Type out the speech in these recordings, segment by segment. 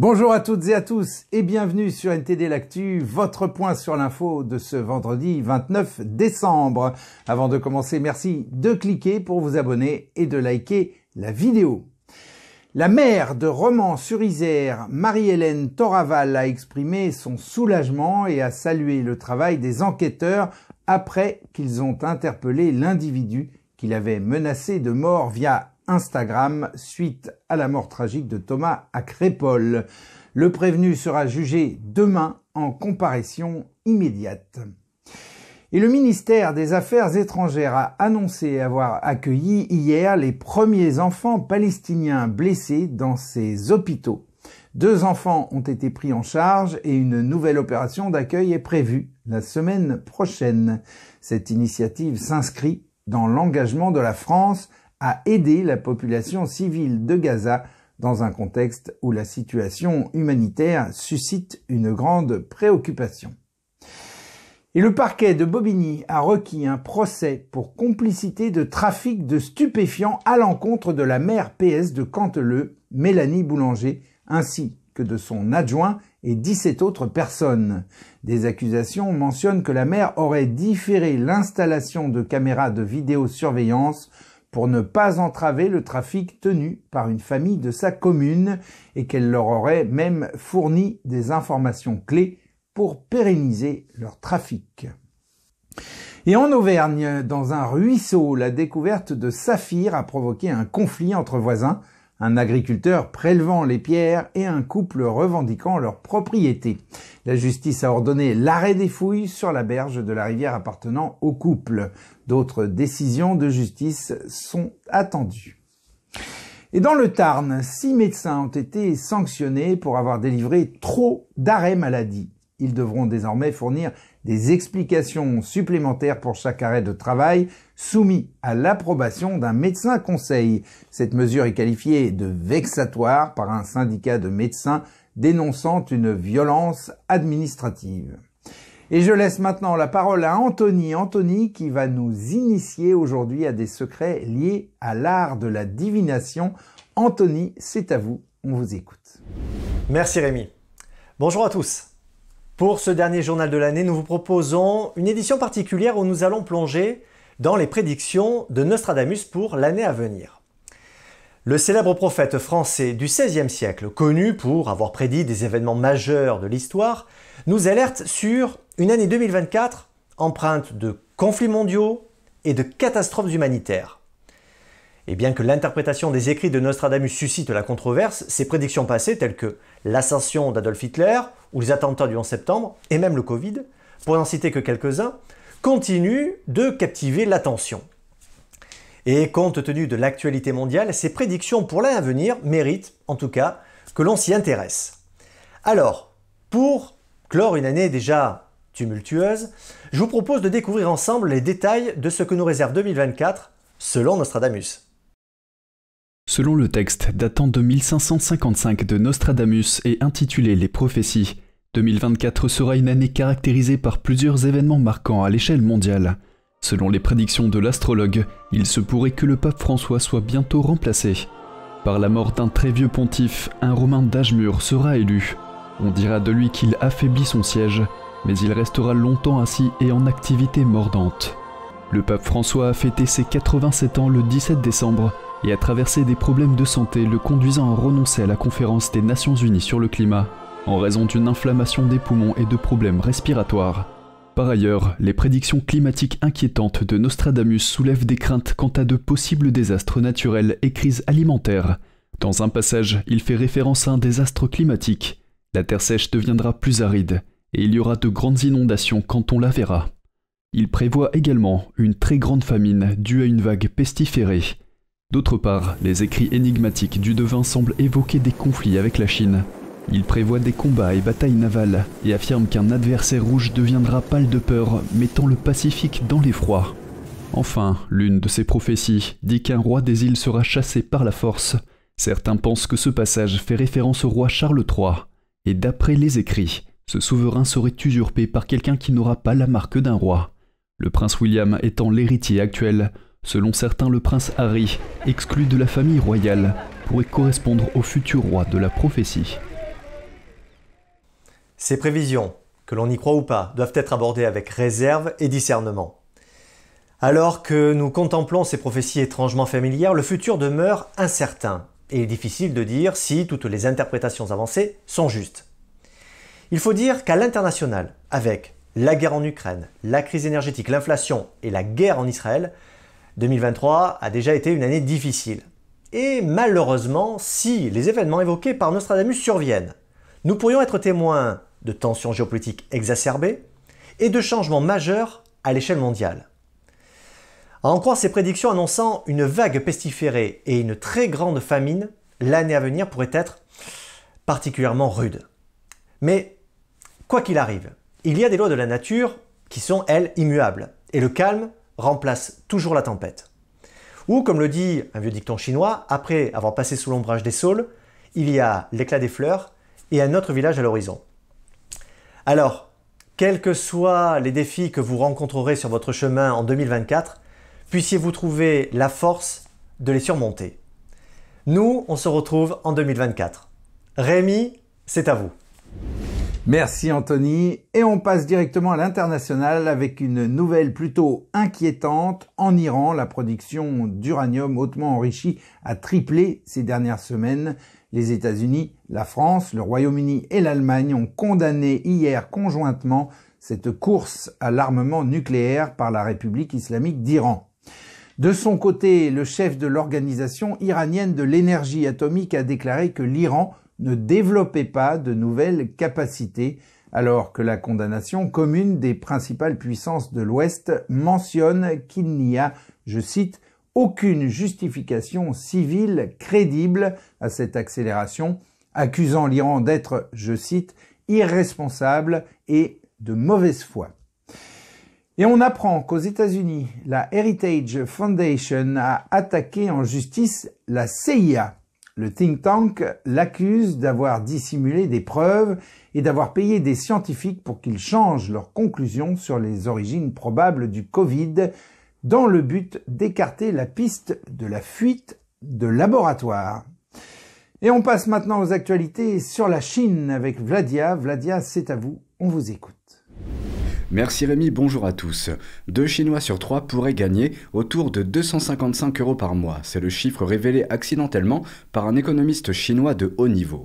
Bonjour à toutes et à tous et bienvenue sur NTD L'Actu, votre point sur l'info de ce vendredi 29 décembre. Avant de commencer, merci de cliquer pour vous abonner et de liker la vidéo. La maire de Romans-sur-Isère, Marie-Hélène Toraval, a exprimé son soulagement et a salué le travail des enquêteurs après qu'ils ont interpellé l'individu qu'il avait menacé de mort via Instagram suite à la mort tragique de Thomas à Crépole. Le prévenu sera jugé demain en comparaison immédiate. Et le ministère des Affaires étrangères a annoncé avoir accueilli hier les premiers enfants palestiniens blessés dans ses hôpitaux. Deux enfants ont été pris en charge et une nouvelle opération d'accueil est prévue la semaine prochaine. Cette initiative s'inscrit dans l'engagement de la France à aider la population civile de Gaza dans un contexte où la situation humanitaire suscite une grande préoccupation. Et le parquet de Bobigny a requis un procès pour complicité de trafic de stupéfiants à l'encontre de la mère PS de Canteleu, Mélanie Boulanger, ainsi que de son adjoint et 17 autres personnes. Des accusations mentionnent que la mère aurait différé l'installation de caméras de vidéosurveillance pour ne pas entraver le trafic tenu par une famille de sa commune et qu'elle leur aurait même fourni des informations clés pour pérenniser leur trafic. Et en Auvergne, dans un ruisseau, la découverte de saphirs a provoqué un conflit entre voisins un agriculteur prélevant les pierres et un couple revendiquant leur propriété. La justice a ordonné l'arrêt des fouilles sur la berge de la rivière appartenant au couple. D'autres décisions de justice sont attendues. Et dans le Tarn, six médecins ont été sanctionnés pour avoir délivré trop d'arrêts maladie. Ils devront désormais fournir des explications supplémentaires pour chaque arrêt de travail soumis à l'approbation d'un médecin conseil. Cette mesure est qualifiée de vexatoire par un syndicat de médecins dénonçant une violence administrative. Et je laisse maintenant la parole à Anthony. Anthony qui va nous initier aujourd'hui à des secrets liés à l'art de la divination. Anthony, c'est à vous, on vous écoute. Merci Rémi. Bonjour à tous. Pour ce dernier journal de l'année, nous vous proposons une édition particulière où nous allons plonger dans les prédictions de Nostradamus pour l'année à venir. Le célèbre prophète français du XVIe siècle, connu pour avoir prédit des événements majeurs de l'histoire, nous alerte sur une année 2024 empreinte de conflits mondiaux et de catastrophes humanitaires. Et bien que l'interprétation des écrits de Nostradamus suscite la controverse, ses prédictions passées, telles que l'ascension d'Adolf Hitler ou les attentats du 11 septembre, et même le Covid, pour n'en citer que quelques-uns, continuent de captiver l'attention. Et compte tenu de l'actualité mondiale, ces prédictions pour l'année à venir méritent, en tout cas, que l'on s'y intéresse. Alors, pour clore une année déjà tumultueuse, je vous propose de découvrir ensemble les détails de ce que nous réserve 2024 selon Nostradamus. Selon le texte datant de 1555 de Nostradamus et intitulé Les prophéties, 2024 sera une année caractérisée par plusieurs événements marquants à l'échelle mondiale. Selon les prédictions de l'astrologue, il se pourrait que le pape François soit bientôt remplacé. Par la mort d'un très vieux pontife, un Romain d'âge mûr sera élu. On dira de lui qu'il affaiblit son siège, mais il restera longtemps assis et en activité mordante. Le pape François a fêté ses 87 ans le 17 décembre et a traversé des problèmes de santé le conduisant à renoncer à la conférence des Nations Unies sur le climat en raison d'une inflammation des poumons et de problèmes respiratoires. Par ailleurs, les prédictions climatiques inquiétantes de Nostradamus soulèvent des craintes quant à de possibles désastres naturels et crises alimentaires. Dans un passage, il fait référence à un désastre climatique. La terre sèche deviendra plus aride, et il y aura de grandes inondations quand on la verra. Il prévoit également une très grande famine due à une vague pestiférée, D'autre part, les écrits énigmatiques du devin semblent évoquer des conflits avec la Chine. Il prévoit des combats et batailles navales et affirme qu'un adversaire rouge deviendra pâle de peur, mettant le Pacifique dans l'effroi. Enfin, l'une de ces prophéties dit qu'un roi des îles sera chassé par la force. Certains pensent que ce passage fait référence au roi Charles III, et d'après les écrits, ce souverain serait usurpé par quelqu'un qui n'aura pas la marque d'un roi. Le prince William étant l'héritier actuel, Selon certains, le prince Harry, exclu de la famille royale, pourrait correspondre au futur roi de la prophétie. Ces prévisions, que l'on y croit ou pas, doivent être abordées avec réserve et discernement. Alors que nous contemplons ces prophéties étrangement familières, le futur demeure incertain et il est difficile de dire si toutes les interprétations avancées sont justes. Il faut dire qu'à l'international, avec la guerre en Ukraine, la crise énergétique, l'inflation et la guerre en Israël, 2023 a déjà été une année difficile. Et malheureusement, si les événements évoqués par Nostradamus surviennent, nous pourrions être témoins de tensions géopolitiques exacerbées et de changements majeurs à l'échelle mondiale. À en croire ces prédictions annonçant une vague pestiférée et une très grande famine, l'année à venir pourrait être particulièrement rude. Mais quoi qu'il arrive, il y a des lois de la nature qui sont, elles, immuables, et le calme remplace toujours la tempête. Ou, comme le dit un vieux dicton chinois, après avoir passé sous l'ombrage des saules, il y a l'éclat des fleurs et un autre village à l'horizon. Alors, quels que soient les défis que vous rencontrerez sur votre chemin en 2024, puissiez-vous trouver la force de les surmonter. Nous, on se retrouve en 2024. Rémi, c'est à vous. Merci Anthony. Et on passe directement à l'international avec une nouvelle plutôt inquiétante. En Iran, la production d'uranium hautement enrichi a triplé ces dernières semaines. Les États-Unis, la France, le Royaume-Uni et l'Allemagne ont condamné hier conjointement cette course à l'armement nucléaire par la République islamique d'Iran. De son côté, le chef de l'organisation iranienne de l'énergie atomique a déclaré que l'Iran ne développait pas de nouvelles capacités, alors que la condamnation commune des principales puissances de l'Ouest mentionne qu'il n'y a, je cite, aucune justification civile crédible à cette accélération, accusant l'Iran d'être, je cite, irresponsable et de mauvaise foi. Et on apprend qu'aux États-Unis, la Heritage Foundation a attaqué en justice la CIA, le think tank l'accuse d'avoir dissimulé des preuves et d'avoir payé des scientifiques pour qu'ils changent leurs conclusions sur les origines probables du Covid dans le but d'écarter la piste de la fuite de laboratoire. Et on passe maintenant aux actualités sur la Chine avec Vladia. Vladia, c'est à vous, on vous écoute. Merci Rémi, bonjour à tous. Deux Chinois sur trois pourraient gagner autour de 255 euros par mois. C'est le chiffre révélé accidentellement par un économiste chinois de haut niveau.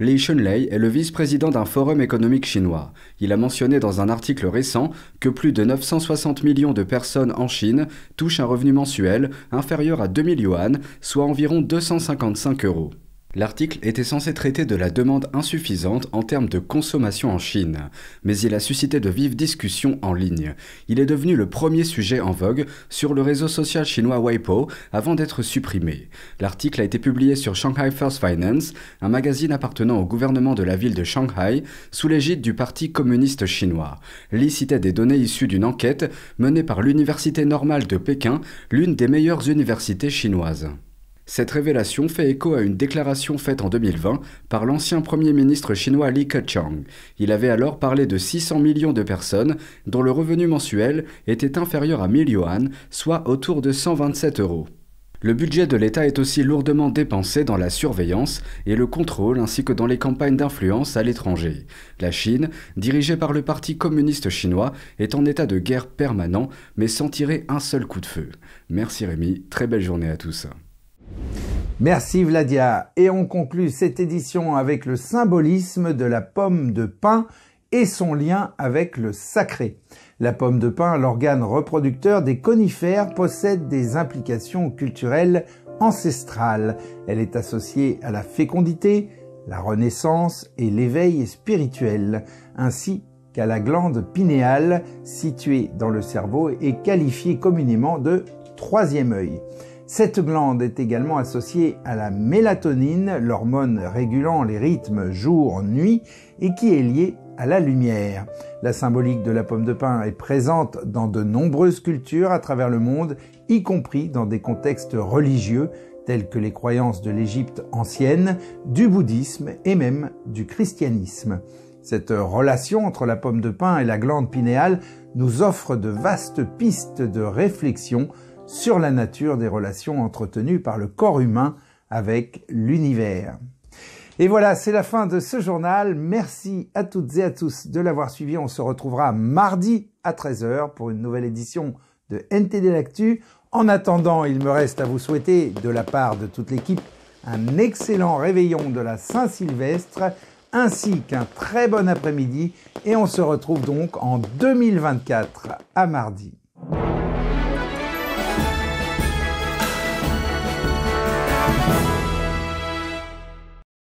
Li Shunlei est le vice-président d'un forum économique chinois. Il a mentionné dans un article récent que plus de 960 millions de personnes en Chine touchent un revenu mensuel inférieur à 2000 yuan, soit environ 255 euros. L'article était censé traiter de la demande insuffisante en termes de consommation en Chine, mais il a suscité de vives discussions en ligne. Il est devenu le premier sujet en vogue sur le réseau social chinois Weibo avant d'être supprimé. L'article a été publié sur Shanghai First Finance, un magazine appartenant au gouvernement de la ville de Shanghai, sous l'égide du Parti communiste chinois. Li citait des données issues d'une enquête menée par l'Université normale de Pékin, l'une des meilleures universités chinoises. Cette révélation fait écho à une déclaration faite en 2020 par l'ancien Premier ministre chinois Li Keqiang. Il avait alors parlé de 600 millions de personnes dont le revenu mensuel était inférieur à 1000 yuan, soit autour de 127 euros. Le budget de l'État est aussi lourdement dépensé dans la surveillance et le contrôle ainsi que dans les campagnes d'influence à l'étranger. La Chine, dirigée par le Parti communiste chinois, est en état de guerre permanent mais sans tirer un seul coup de feu. Merci Rémi, très belle journée à tous. Merci Vladia. Et on conclut cette édition avec le symbolisme de la pomme de pin et son lien avec le sacré. La pomme de pin, l'organe reproducteur des conifères, possède des implications culturelles ancestrales. Elle est associée à la fécondité, la renaissance et l'éveil spirituel, ainsi qu'à la glande pinéale située dans le cerveau et qualifiée communément de troisième œil. Cette glande est également associée à la mélatonine, l'hormone régulant les rythmes jour-nuit et qui est liée à la lumière. La symbolique de la pomme de pin est présente dans de nombreuses cultures à travers le monde, y compris dans des contextes religieux tels que les croyances de l'Égypte ancienne, du bouddhisme et même du christianisme. Cette relation entre la pomme de pin et la glande pinéale nous offre de vastes pistes de réflexion sur la nature des relations entretenues par le corps humain avec l'univers. Et voilà, c'est la fin de ce journal. Merci à toutes et à tous de l'avoir suivi. On se retrouvera mardi à 13h pour une nouvelle édition de NTD L'Actu. En attendant, il me reste à vous souhaiter, de la part de toute l'équipe, un excellent réveillon de la Saint-Sylvestre, ainsi qu'un très bon après-midi. Et on se retrouve donc en 2024 à mardi.